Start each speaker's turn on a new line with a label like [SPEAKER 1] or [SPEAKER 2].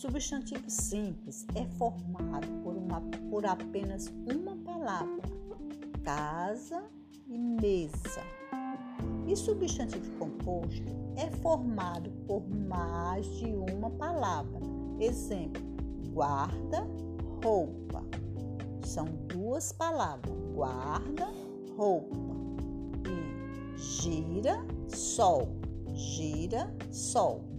[SPEAKER 1] É substantivo simples é formado por, uma, por apenas uma palavra: casa e mesa. E substantivo composto é formado por mais de uma palavra. Exemplo: guarda, roupa. São duas palavras: guarda, roupa. E gira, sol. Gira, sol.